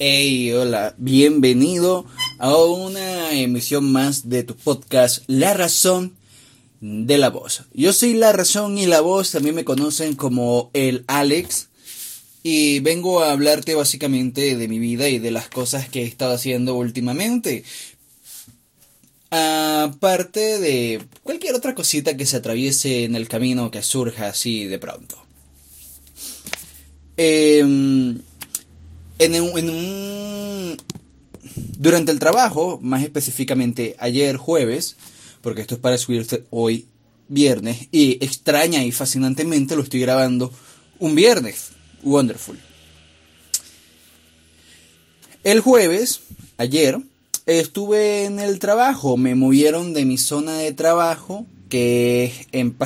Hey, hola, bienvenido a una emisión más de tu podcast La Razón de la Voz. Yo soy La Razón y la Voz, también me conocen como el Alex y vengo a hablarte básicamente de mi vida y de las cosas que he estado haciendo últimamente. Aparte de cualquier otra cosita que se atraviese en el camino que surja así de pronto. Eh, en un, durante el trabajo, más específicamente ayer jueves, porque esto es para subirse hoy viernes, y extraña y fascinantemente lo estoy grabando un viernes. Wonderful. El jueves, ayer, estuve en el trabajo, me movieron de mi zona de trabajo, que es en,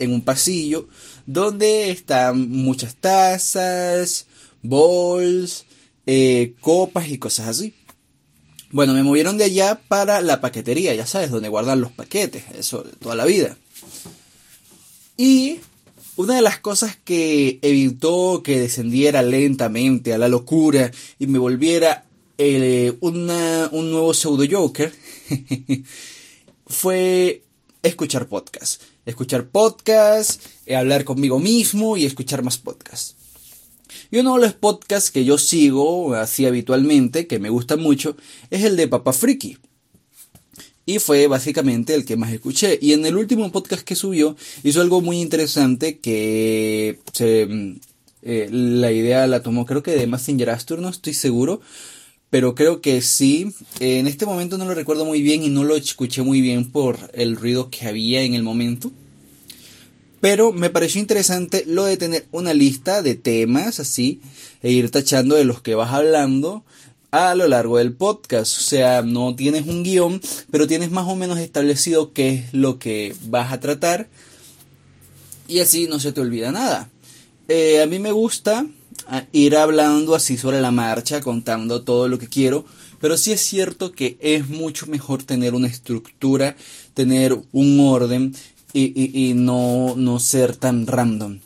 en un pasillo, donde están muchas tazas, bols, eh, copas y cosas así. Bueno, me movieron de allá para la paquetería, ya sabes, donde guardan los paquetes, eso toda la vida. Y una de las cosas que evitó que descendiera lentamente a la locura y me volviera eh, un nuevo pseudo Joker fue escuchar podcasts. Escuchar podcasts, eh, hablar conmigo mismo y escuchar más podcasts. Y uno de los podcasts que yo sigo así habitualmente, que me gusta mucho, es el de Papa Friki. Y fue básicamente el que más escuché. Y en el último podcast que subió hizo algo muy interesante que se, eh, la idea la tomó creo que de Messenger Astor, no estoy seguro. Pero creo que sí. En este momento no lo recuerdo muy bien y no lo escuché muy bien por el ruido que había en el momento. Pero me pareció interesante lo de tener una lista de temas así e ir tachando de los que vas hablando a lo largo del podcast. O sea, no tienes un guion, pero tienes más o menos establecido qué es lo que vas a tratar. Y así no se te olvida nada. Eh, a mí me gusta ah, ir hablando así sobre la marcha, contando todo lo que quiero. Pero sí es cierto que es mucho mejor tener una estructura, tener un orden y, no, no ser tan random.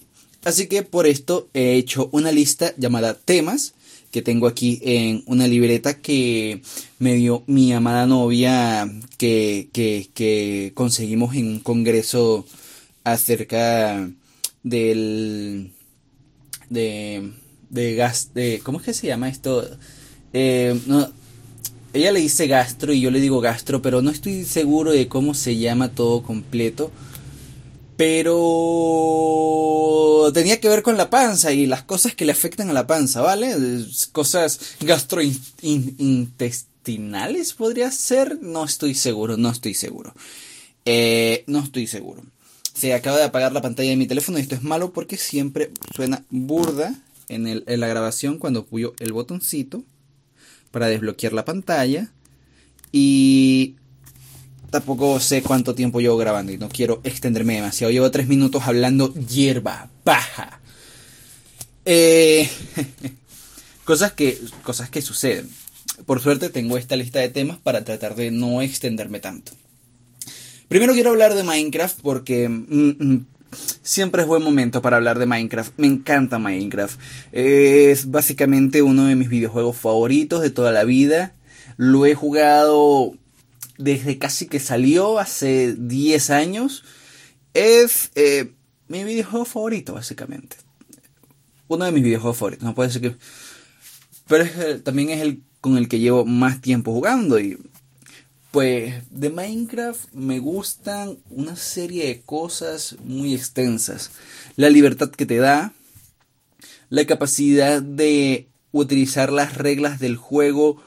Así que por esto he hecho una lista llamada temas que tengo aquí en una libreta que me dio mi amada novia que, que, conseguimos en un congreso acerca del de de gas de cómo es que se llama esto eh, no, ella le dice gastro y yo le digo gastro pero no estoy seguro de cómo se llama todo completo pero tenía que ver con la panza y las cosas que le afectan a la panza, ¿vale? Cosas gastrointestinales podría ser, no estoy seguro, no estoy seguro. Eh, no estoy seguro. Se acaba de apagar la pantalla de mi teléfono y esto es malo porque siempre suena burda en, en la grabación cuando apoyo el botoncito para desbloquear la pantalla. Y tampoco sé cuánto tiempo llevo grabando y no quiero extenderme demasiado. Llevo tres minutos hablando hierba baja. Eh, cosas, que, cosas que suceden. Por suerte tengo esta lista de temas para tratar de no extenderme tanto. Primero quiero hablar de Minecraft porque mm, mm, siempre es buen momento para hablar de Minecraft. Me encanta Minecraft. Es básicamente uno de mis videojuegos favoritos de toda la vida. Lo he jugado desde casi que salió hace 10 años, es eh, mi videojuego favorito, básicamente. Uno de mis videojuegos favoritos, no puede ser que... Pero también es el con el que llevo más tiempo jugando y... Pues de Minecraft me gustan una serie de cosas muy extensas. La libertad que te da, la capacidad de utilizar las reglas del juego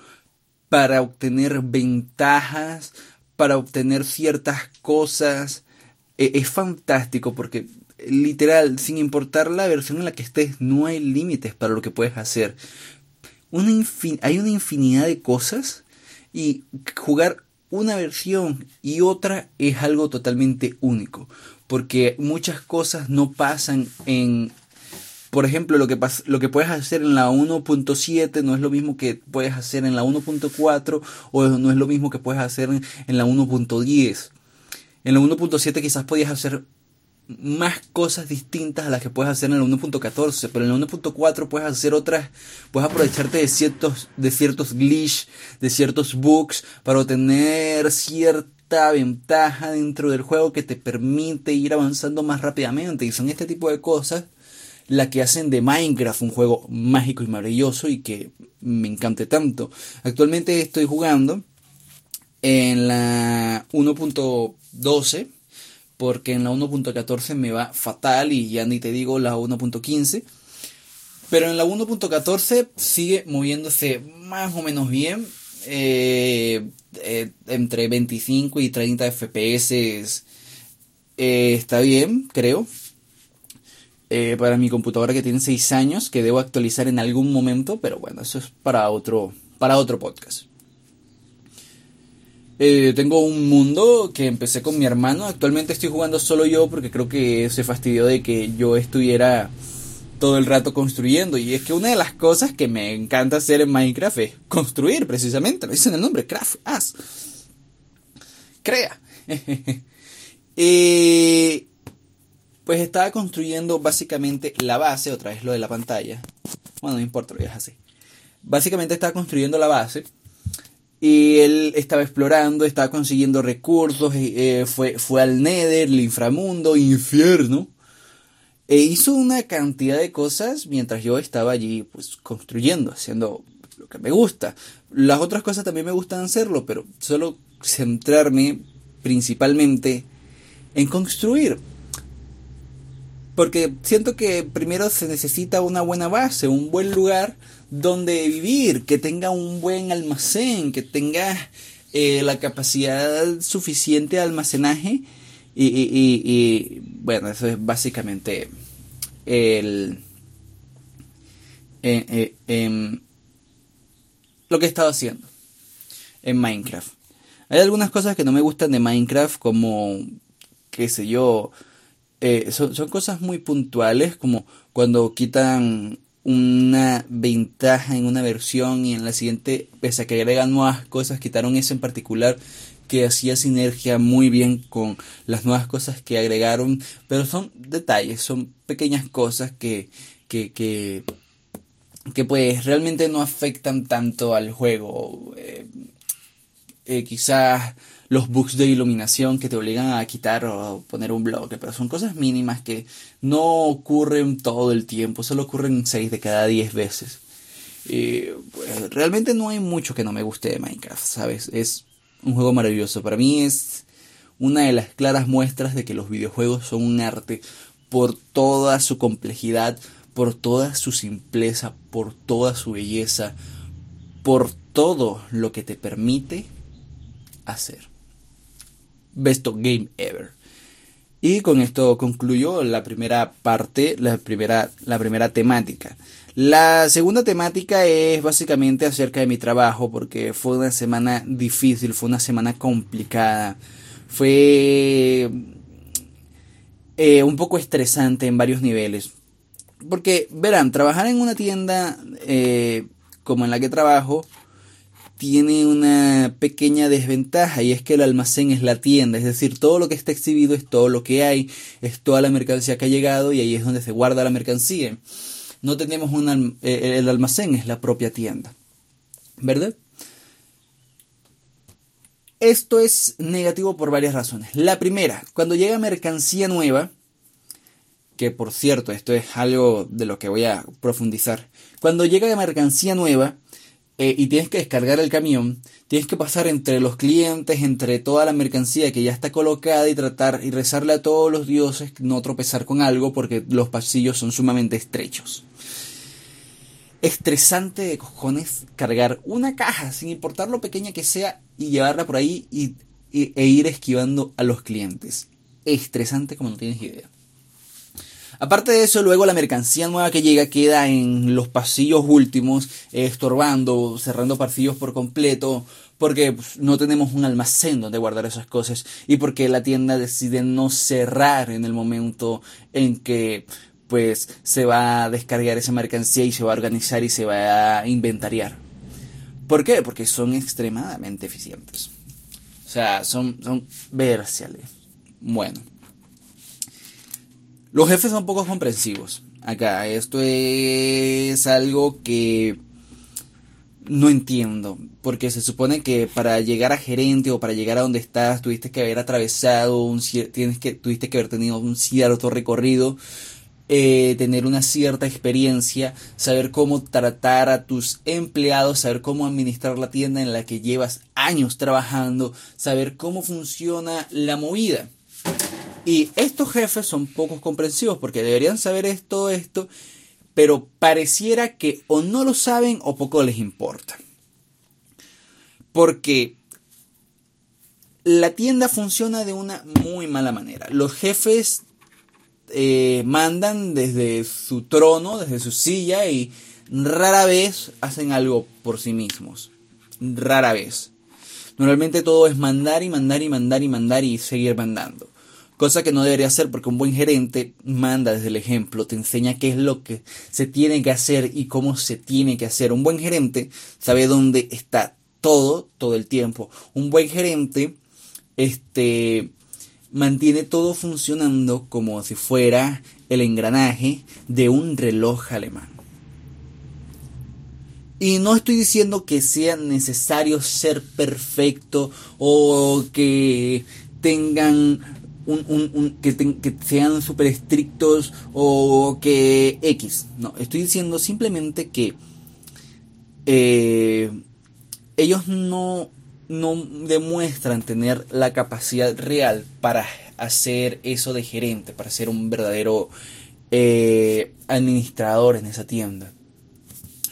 para obtener ventajas, para obtener ciertas cosas. E, es fantástico porque literal, sin importar la versión en la que estés, no hay límites para lo que puedes hacer. Hay una infinidad de cosas y jugar una versión y otra es algo totalmente único, porque muchas cosas no pasan en por ejemplo, lo que, lo que puedes hacer en la 1.7 no es lo mismo que puedes hacer en la 1.4 o no es lo mismo que puedes hacer en, la 1.10. En la 1.7 quizás podías hacer más cosas distintas a las que puedes hacer en el 1.14, pero en el 1.4 puedes hacer otras, puedes aprovecharte de ciertos, de ciertos glitch, de ciertos bugs para obtener cierta ventaja dentro del juego que te permite ir avanzando más rápidamente y son este tipo de cosas las que hacen de Minecraft un juego mágico y maravilloso y que me encante tanto. Actualmente estoy jugando en la 1.12 porque en la 1.14 me va fatal y ya ni te digo la 1.15. Pero en la 1.14 sigue moviéndose más o menos bien. Eh, eh, entre 25 y 30 FPS eh, está bien, creo. para mi computadora que tiene 6 años, que debo actualizar en algún momento, pero bueno, eso es para otro, para otro podcast. Eh, tengo un mundo que empecé con mi hermano. Actualmente estoy jugando solo yo porque creo que se fastidió de que yo estuviera todo el rato construyendo. Y es que una de las cosas que me encanta hacer en Minecraft es construir, precisamente. Lo dice en el nombre, craft, haz. Crea. y pues estaba construyendo básicamente la base, otra vez lo de la pantalla. Bueno, no importa, lo así. Básicamente estaba construyendo la base y él estaba explorando, estaba consiguiendo recursos, eh, fue, fue al Nether, el inframundo, infierno. E hizo una cantidad de cosas mientras yo estaba allí pues construyendo, haciendo lo que me gusta. Las otras cosas también me gustan hacerlo, pero solo centrarme principalmente en construir. Porque siento que primero se necesita una buena base, un buen lugar donde vivir, que tenga un buen almacén, que tenga eh, la capacidad suficiente de almacenaje. Y, bueno, eso es básicamente el, eh, eh, lo que he estado haciendo en Minecraft. Hay algunas cosas que no me gustan de Minecraft, como, qué sé yo, son, son, cosas muy puntuales, como cuando quitan una ventaja en una versión y en la siguiente, pese a que agregan nuevas cosas, quitaron eso en particular que hacía sinergia muy bien con las nuevas cosas que agregaron, pero son detalles, son pequeñas cosas que, que, que, que pues realmente no afectan tanto al juego. Eh, eh, quizás los bugs de iluminación que te obligan a quitar o poner un bloque, pero son cosas mínimas que no ocurren todo el tiempo, solo ocurren 6 de cada 10 veces. Y pues, realmente no hay mucho que no me guste de Minecraft, ¿sabes? Es un juego maravilloso. Para mí es una de las claras muestras de que los videojuegos son un arte por toda su complejidad, por toda su simpleza, por toda su belleza, por todo lo que te permite hacer. Best Game Ever. Y con esto concluyo la primera parte, la primera, la primera temática. La segunda temática es básicamente acerca de mi trabajo, porque fue una semana difícil, fue una semana complicada, fue eh, un poco estresante en varios niveles. Porque, verán, trabajar en una tienda eh, como en la que trabajo, tiene una pequeña desventaja y es que el almacén es la tienda, es decir, todo lo que está exhibido es todo lo que hay, es toda la mercancía que ha llegado y ahí es donde se guarda la mercancía. No tenemos un eh, el almacén, es la propia tienda. ¿Verdad? Esto es negativo por varias razones. La primera, cuando llega mercancía nueva, que por cierto, esto es algo de lo que voy a profundizar. Cuando llega mercancía nueva, eh, y tienes que descargar el camión, tienes que pasar entre los clientes, entre toda la mercancía que ya está colocada y tratar y rezarle a todos los dioses no tropezar con algo porque los pasillos son sumamente estrechos. Estresante de cojones cargar una caja, sin importar lo pequeña que sea, y llevarla por ahí y, e ir esquivando a los clientes. Estresante como no tienes idea. Aparte de eso, luego la mercancía nueva que llega queda en los pasillos últimos, estorbando, cerrando pasillos por completo, porque pues, no tenemos un almacén donde guardar esas cosas y porque la tienda decide no cerrar en el momento en que pues se va a descargar esa mercancía y se va a organizar y se va a inventariar. ¿Por qué? Porque son extremadamente eficientes. O sea, son, son. Bueno. Los jefes son poco comprensivos. Acá, esto es algo que no entiendo, porque se supone que para llegar a gerente o para llegar a donde estás tuviste que haber atravesado un tienes que tuviste que haber tenido un cierto recorrido, eh, tener una cierta experiencia, saber cómo tratar a tus empleados, saber cómo administrar la tienda en la que llevas años trabajando, saber cómo funciona la movida. Y estos jefes son pocos comprensivos porque deberían saber esto, esto, pero pareciera que o no lo saben o poco les importa. Porque la tienda funciona de una muy mala manera. Los jefes eh, mandan desde su trono, desde su silla y rara vez hacen algo por sí mismos. Rara vez. Normalmente todo es mandar y mandar y mandar y mandar y seguir mandando. Cosa que no debería ser porque un buen gerente manda desde el ejemplo, te enseña qué es lo que se tiene que hacer y cómo se tiene que hacer. Un buen gerente sabe dónde está todo, todo el tiempo. Un buen gerente, este, mantiene todo funcionando como si fuera el engranaje de un reloj alemán. Y no estoy diciendo que sea necesario ser perfecto o que tengan un, que, que, sean súper estrictos o que X. No, estoy diciendo simplemente que eh, ellos no, no demuestran tener la capacidad real para hacer eso de gerente, para ser un verdadero eh, administrador en esa tienda.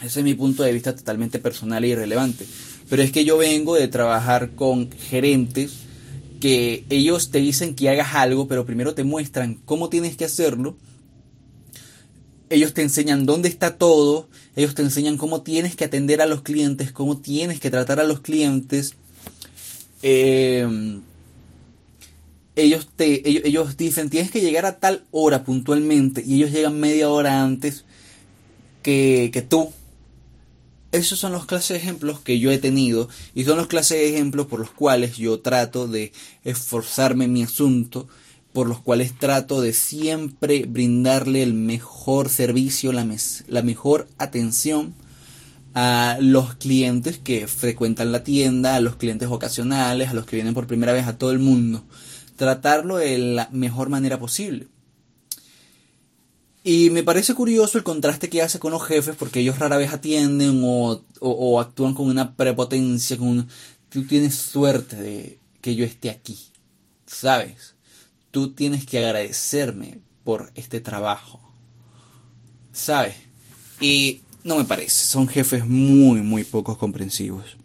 Ese es mi punto de vista totalmente personal e irrelevante. Pero es que yo vengo de trabajar con gerentes que ellos te dicen que hagas algo, pero primero te muestran cómo tienes que hacerlo. Ellos te enseñan dónde está todo, ellos te enseñan cómo tienes que atender a los clientes, cómo tienes que tratar a los clientes. Em, ellos, te, ellos, dicen, tienes que llegar a tal hora puntualmente y ellos llegan media hora antes que, que tú esos son los clases de ejemplos que yo he tenido y son los clases de ejemplos por los cuales yo trato de esforzarme en mi asunto, por los cuales trato de siempre brindarle el mejor servicio, la, la mejor atención a los clientes que frecuentan la tienda, a los clientes ocasionales, a los que vienen por primera vez, a todo el mundo. Tratarlo de la mejor manera posible. Y me parece curioso el contraste que hace con los jefes porque ellos rara vez atienden o, actúan con una prepotencia, con tú tienes suerte de que yo esté aquí, ¿sabes? Tú tienes que agradecerme por este trabajo, ¿sabes? Y no me parece, son jefes muy, muy pocos comprensivos.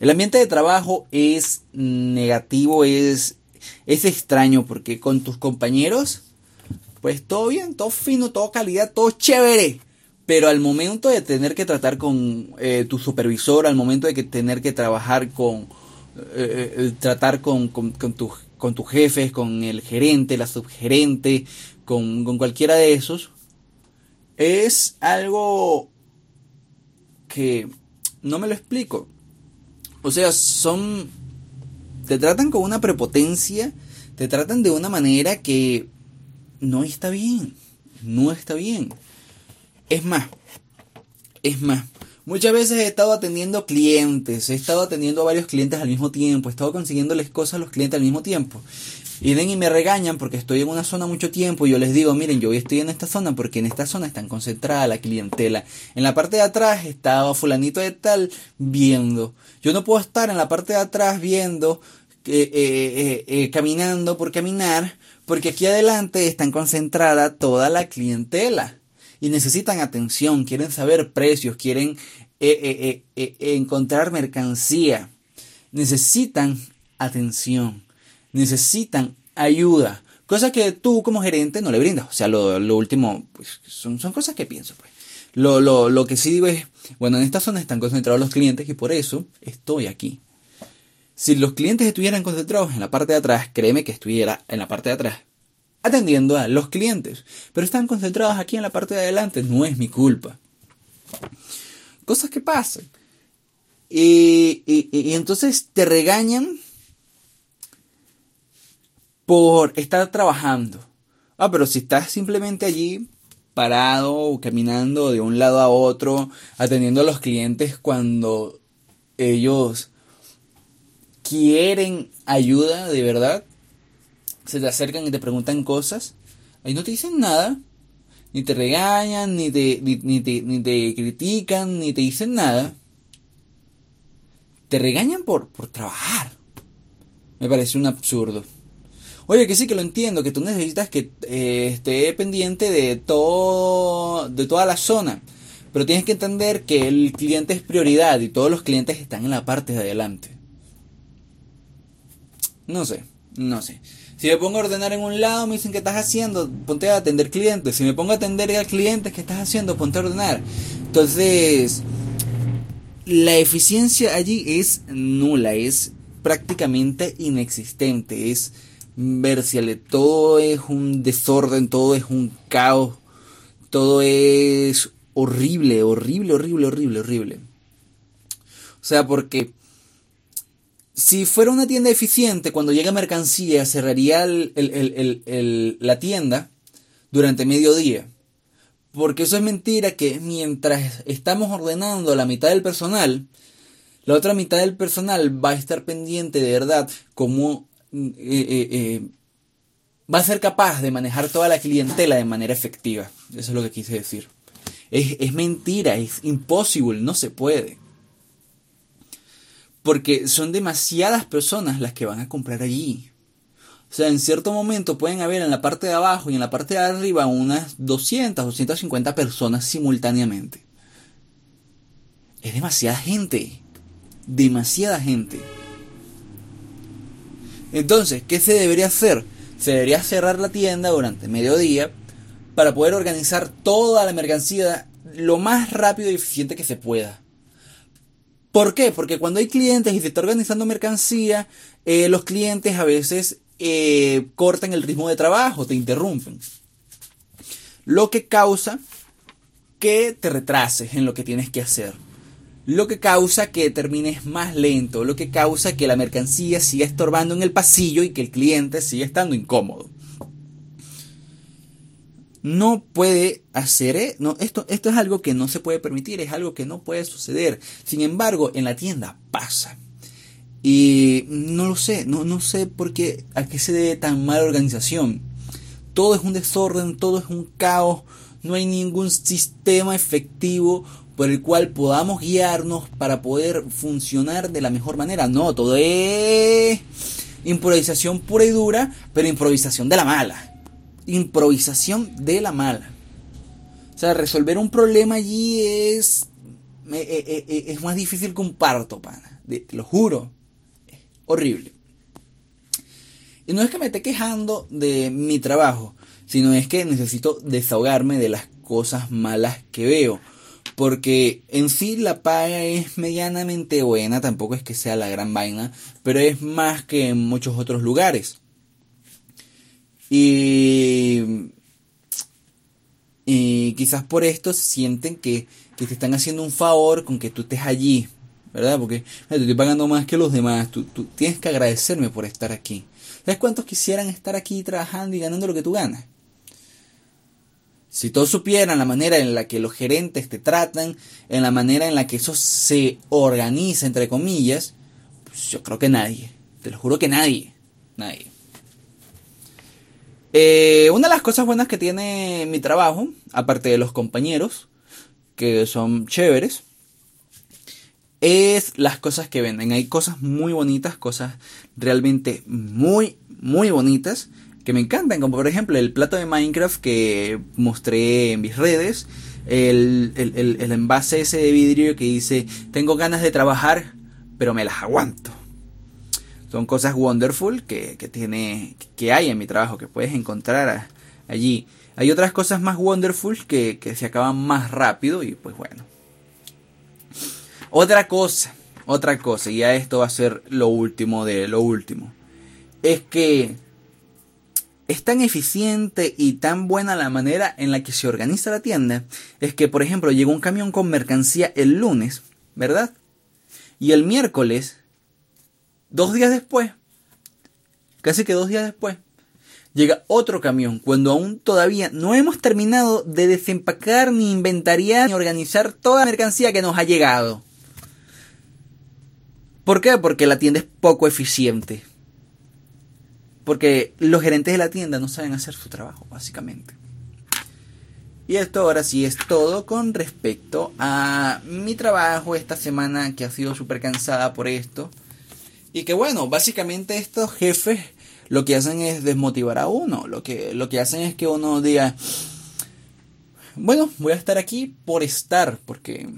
El ambiente de trabajo es negativo, es, es extraño porque con tus compañeros pues todo bien, todo fino, todo calidad, todo chévere. Pero al momento de tener que tratar con eh, tu supervisor, al momento de que tener que trabajar con, eh, eh, tratar con, con, con, con tus jefes, con el gerente, la subgerente, con, con cualquiera de esos, es algo que no me lo explico. O sea, son... Te tratan con una prepotencia, te tratan de una manera que no está bien, no está bien. Es más, es más, muchas veces he estado atendiendo clientes, he estado atendiendo a varios clientes al mismo tiempo, he estado consiguiéndoles cosas a los clientes al mismo tiempo. Y ven y me regañan porque estoy en una zona mucho tiempo y yo les digo, miren, yo estoy en esta zona porque en esta zona están concentrada la clientela. En la parte de atrás estaba fulanito de tal viendo. Yo no puedo estar en la parte de atrás viendo, eh, eh, eh, caminando por caminar porque aquí adelante están concentrada toda la clientela y necesitan atención, quieren saber precios, quieren eh, eh, eh, encontrar mercancía, necesitan atención, necesitan ayuda, cosa que tú como gerente no le brindas. O sea, lo, último, pues, son, son cosas que pienso. Pues. Lo, lo, lo que sí digo es, bueno, en esta zona están concentrados los clientes y por eso estoy aquí. Si los clientes estuvieran concentrados en la parte de atrás, créeme que estuviera en la parte de atrás atendiendo a los clientes. Pero están concentrados aquí en la parte de adelante, no es mi culpa. Cosas que pasan. Y, y, entonces te regañan por estar trabajando. Ah, pero si estás simplemente allí parado o caminando de un lado a otro, atendiendo a los clientes cuando ellos quieren ayuda de verdad, se te acercan y te preguntan cosas, ahí no te dicen nada, ni te regañan, ni te, ni, te, ni te critican, ni te dicen nada. Te regañan por, por trabajar. Me parece un absurdo. Oye, que sí que lo entiendo, que tú necesitas que eh, esté pendiente de todo, de toda la zona. Pero tienes que entender que el cliente es prioridad y todos los clientes están en la parte de adelante. No sé, no sé. Si me pongo a ordenar en un lado, me dicen, ¿qué estás haciendo? Ponte a atender clientes. Si me pongo a atender a clientes, ¿qué estás haciendo? Ponte a ordenar. Entonces, la eficiencia allí es nula, es prácticamente inexistente, es versiale, todo es un desorden, todo es un caos, todo es horrible, horrible, horrible, horrible, horrible. O sea, porque si fuera una tienda eficiente, cuando llega mercancía, cerraría la tienda durante mediodía. Porque eso es mentira que mientras estamos ordenando la mitad del personal, la otra mitad del personal va a estar pendiente de verdad como eh, eh, eh, va a ser capaz de manejar toda la clientela de manera efectiva. Eso es lo que quise decir. Es, es mentira, es imposible, no se puede. Porque son demasiadas personas las que van a comprar allí. O sea, en cierto momento pueden haber en la parte de abajo y en la parte de arriba unas 200, 250 personas simultáneamente. Es demasiada gente. Demasiada gente. Entonces, ¿qué se debería hacer? Se debería cerrar la tienda durante mediodía para poder organizar toda la mercancía lo más rápido y eficiente que se pueda. ¿Por qué? Porque cuando hay clientes y se está organizando mercancía, eh, los clientes a veces eh, cortan el ritmo de trabajo, te interrumpen. Lo que causa que te retrases en lo que tienes que hacer. Lo que causa que termines más lento, lo que causa que la mercancía siga estorbando en el pasillo y que el cliente siga estando incómodo no puede hacer, ¿eh? esto, esto es algo que no se puede permitir, es algo que no puede suceder. Sin embargo, en la tienda pasa. Y no lo sé, no, no sé por qué, a qué se debe tan mala organización. Todo es un desorden, todo es un caos, no hay ningún sistema efectivo por el cual podamos guiarnos para poder funcionar de la mejor manera. No, todo es improvisación pura y dura, pero improvisación de la mala improvisación de la mala. O sea, resolver un problema allí es, eh, eh, eh, es más difícil que un parto, pana. te lo juro. horrible. Y no es que me esté quejando de mi trabajo, sino es que necesito desahogarme de las cosas malas que veo. Porque en sí la paga es medianamente buena, tampoco es que sea la gran vaina, pero es más que en muchos otros lugares. Y, quizás por esto sienten que, te están haciendo un favor con que tú estés allí, ¿verdad? Porque te estoy pagando más que los demás, tú, tú tienes que agradecerme por estar aquí. ¿Sabes cuántos quisieran estar aquí trabajando y ganando lo que tú ganas? Si todos supieran la manera en la que los gerentes te tratan, en la manera en la que eso se organiza, entre comillas, pues yo creo que nadie. Te lo juro que nadie. Nadie. Eh, una de las cosas buenas que tiene mi trabajo, aparte de los compañeros, que son chéveres, es las cosas que venden. Hay cosas muy bonitas, cosas realmente muy, muy bonitas que me encantan, como por ejemplo el plato de Minecraft que mostré en mis redes, el, el envase ese de vidrio que dice, tengo ganas de trabajar, pero me las aguanto. Son cosas wonderful que, tiene, que hay en mi trabajo, que puedes encontrar allí. Hay otras cosas más wonderful que, que se acaban más rápido y pues bueno. Otra cosa, otra cosa, y ya esto va a ser lo último de lo último. Es que es tan eficiente y tan buena la manera en la que se organiza la tienda. Es que, por ejemplo, llegó un camión con mercancía el lunes, ¿verdad? Y el miércoles Dos días después, casi que dos días después, llega otro camión, cuando aún todavía no hemos terminado de desempacar, ni inventariar, ni organizar toda la mercancía que nos ha llegado. ¿Por qué? Porque la tienda es poco eficiente. Porque los gerentes de la tienda no saben hacer su trabajo, básicamente. Y esto ahora sí es todo con respecto a mi trabajo esta semana que ha sido súper cansada por esto. Y que bueno, básicamente estos jefes lo que hacen es desmotivar a uno. Lo que, lo que hacen es que uno diga, bueno, voy a estar aquí por estar, porque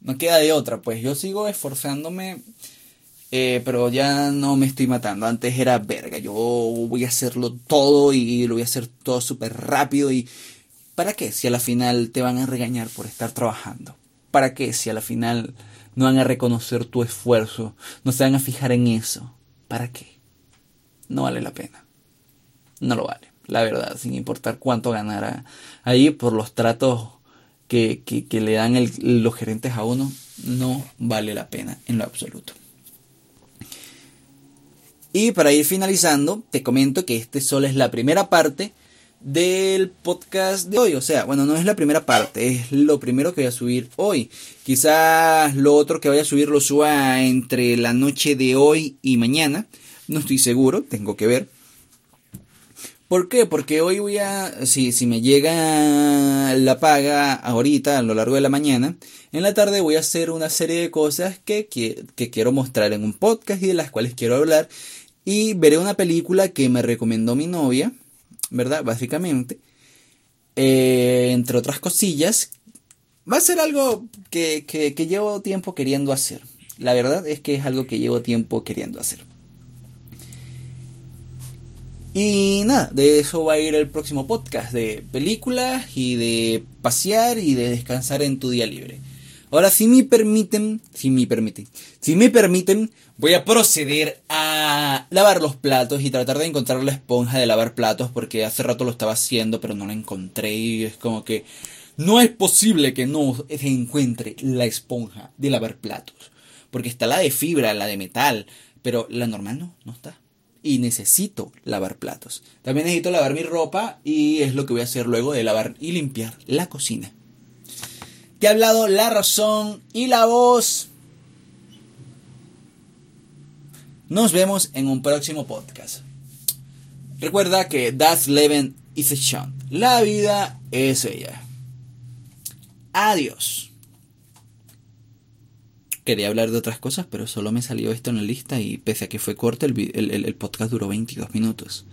no queda de otra. Pues yo sigo esforzándome, eh, pero ya no me estoy matando. Antes era verga, yo voy a hacerlo todo y lo voy a hacer todo súper rápido. ¿Y para qué? Si a la final te van a regañar por estar trabajando. ¿Para qué? Si a la final no van a reconocer tu esfuerzo, no se van a fijar en eso. ¿Para qué? no vale la pena. No lo vale, la verdad, sin importar cuánto ganara ahí por los tratos que, le dan los gerentes a uno, no vale la pena en lo absoluto. Y para ir finalizando, te comento que este solo es la primera parte del podcast de hoy. O sea, bueno, no es la primera parte, es lo primero que voy a subir hoy. Quizás lo otro que vaya a subir lo suba entre la noche de hoy y mañana. No estoy seguro, tengo que ver. ¿Por qué? Porque hoy voy a, si, si me llega la paga ahorita, a lo largo de la mañana, en la tarde voy a hacer una serie de cosas que, que, quiero mostrar en un podcast y de las cuales quiero hablar. Y veré una película que me recomendó mi novia, ¿verdad? Básicamente. Eh, entre otras cosillas. Va a ser algo que, que llevo tiempo queriendo hacer. La verdad es que es algo que llevo tiempo queriendo hacer. Y nada, de eso va a ir el próximo podcast, de películas y de pasear y de descansar en tu día libre. Ahora, si me permiten, si me permiten, si me permiten, voy a proceder a lavar los platos y tratar de encontrar la esponja de lavar platos porque hace rato lo estaba haciendo pero no la encontré y es como que no es posible que no se encuentre la esponja de lavar platos. Porque está la de fibra, la de metal, pero la normal no, no está y necesito lavar platos. También necesito lavar mi ropa y es lo que voy a hacer luego de lavar y limpiar la cocina. Te ha hablado la razón y la voz. Nos vemos en un próximo podcast. Recuerda que Das Leben is a Chant. La vida es ella. Adiós quería hablar de otras cosas, pero solo me salió esto en la lista y pese a que fue corto, el, el podcast duró 22 minutos.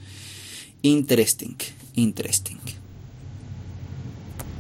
Interesting, interesting.